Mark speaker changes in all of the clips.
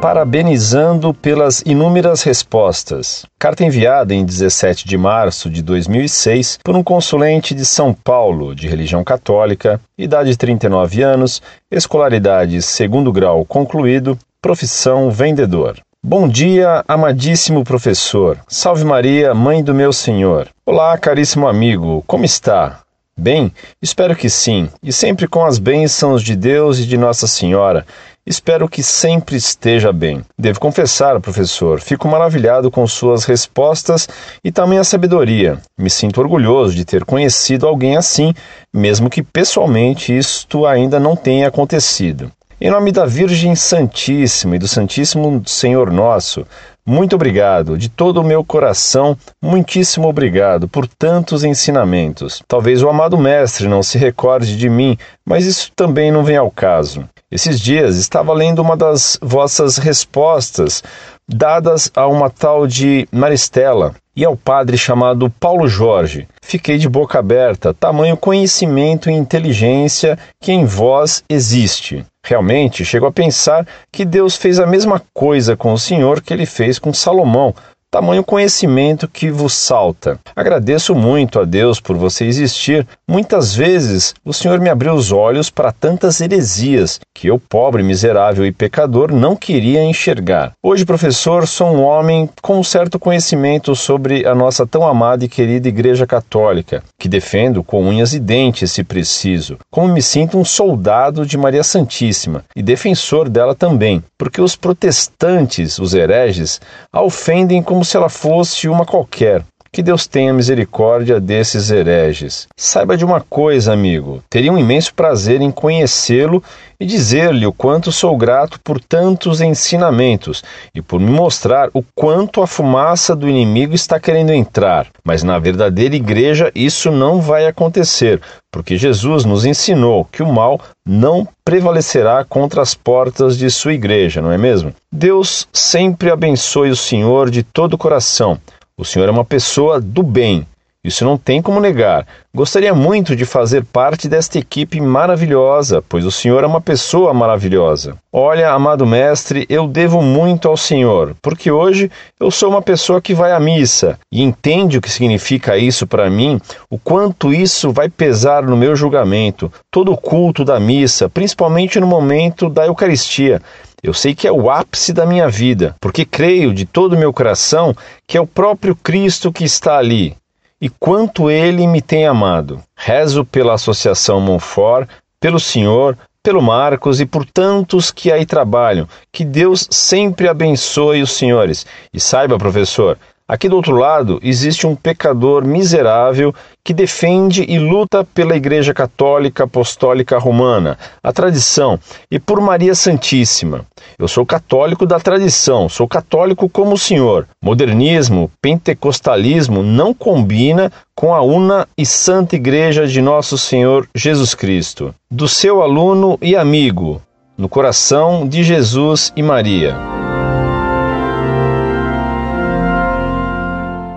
Speaker 1: parabenizando pelas inúmeras respostas. Carta enviada em 17 de março de 2006 por um consulente de São Paulo, de religião católica, idade 39 anos, escolaridade segundo grau concluído, profissão vendedor. Bom dia, amadíssimo professor. Salve Maria, mãe do meu Senhor. Olá, caríssimo amigo, como está? Bem, espero que sim, e sempre com as bênçãos de Deus e de Nossa Senhora. Espero que sempre esteja bem. Devo confessar, professor, fico maravilhado com suas respostas e também a sabedoria. Me sinto orgulhoso de ter conhecido alguém assim, mesmo que pessoalmente isto ainda não tenha acontecido. Em nome da Virgem Santíssima e do Santíssimo Senhor Nosso, muito obrigado, de todo o meu coração, muitíssimo obrigado por tantos ensinamentos. Talvez o amado Mestre não se recorde de mim, mas isso também não vem ao caso. Esses dias estava lendo uma das vossas respostas dadas a uma tal de Maristela e ao padre chamado Paulo Jorge. Fiquei de boca aberta, tamanho conhecimento e inteligência que em vós existe. Realmente chego a pensar que Deus fez a mesma coisa com o Senhor que ele fez com Salomão, tamanho conhecimento que vos salta. Agradeço muito a Deus por você existir. Muitas vezes o Senhor me abriu os olhos para tantas heresias que eu, pobre, miserável e pecador, não queria enxergar. Hoje, professor, sou um homem com um certo conhecimento sobre a nossa tão amada e querida Igreja Católica, que defendo com unhas e dentes, se preciso. Como me sinto um soldado de Maria Santíssima e defensor dela também, porque os protestantes, os hereges, a ofendem com como se ela fosse uma qualquer. Que Deus tenha misericórdia desses hereges. Saiba de uma coisa, amigo: teria um imenso prazer em conhecê-lo e dizer-lhe o quanto sou grato por tantos ensinamentos e por me mostrar o quanto a fumaça do inimigo está querendo entrar. Mas na verdadeira igreja isso não vai acontecer, porque Jesus nos ensinou que o mal não prevalecerá contra as portas de sua igreja, não é mesmo? Deus sempre abençoe o Senhor de todo o coração. O senhor é uma pessoa do bem. Isso não tem como negar. Gostaria muito de fazer parte desta equipe maravilhosa, pois o senhor é uma pessoa maravilhosa. Olha, amado mestre, eu devo muito ao senhor, porque hoje eu sou uma pessoa que vai à missa e entende o que significa isso para mim, o quanto isso vai pesar no meu julgamento, todo o culto da missa, principalmente no momento da Eucaristia. Eu sei que é o ápice da minha vida, porque creio de todo o meu coração que é o próprio Cristo que está ali e quanto ele me tem amado. Rezo pela Associação Monfort, pelo Senhor, pelo Marcos e por tantos que aí trabalham. Que Deus sempre abençoe os senhores. E saiba, professor, Aqui do outro lado existe um pecador miserável que defende e luta pela Igreja Católica Apostólica Romana, a tradição, e por Maria Santíssima. Eu sou católico da tradição, sou católico como o senhor. Modernismo, pentecostalismo não combina com a una e santa Igreja de Nosso Senhor Jesus Cristo. Do seu aluno e amigo, no coração de Jesus e Maria.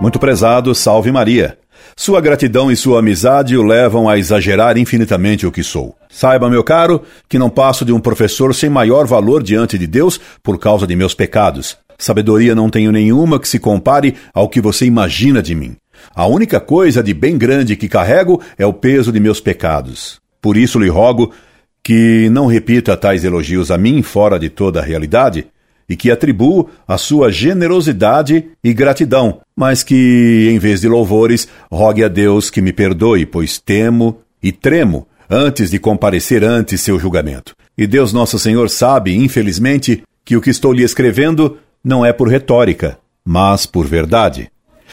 Speaker 2: Muito prezado, salve Maria. Sua gratidão e sua amizade o levam a exagerar infinitamente o que sou. Saiba, meu caro, que não passo de um professor sem maior valor diante de Deus por causa de meus pecados. Sabedoria não tenho nenhuma que se compare ao que você imagina de mim. A única coisa de bem grande que carrego é o peso de meus pecados. Por isso lhe rogo que não repita tais elogios a mim fora de toda a realidade, e que atribuo a sua generosidade e gratidão, mas que, em vez de louvores, rogue a Deus que me perdoe, pois temo e tremo antes de comparecer ante seu julgamento. E Deus Nosso Senhor sabe, infelizmente, que o que estou lhe escrevendo não é por retórica, mas por verdade.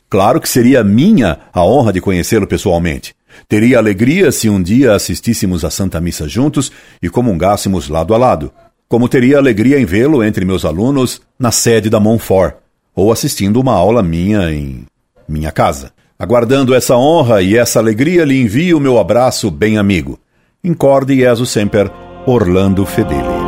Speaker 2: Claro que seria minha a honra de conhecê-lo pessoalmente. Teria alegria se um dia assistíssemos à Santa Missa juntos e comungássemos lado a lado como teria alegria em vê-lo entre meus alunos na sede da Montfort, ou assistindo uma aula minha em minha casa. Aguardando essa honra e essa alegria, lhe envio o meu abraço bem amigo. Incorde Jesus Semper, Orlando Fedeli.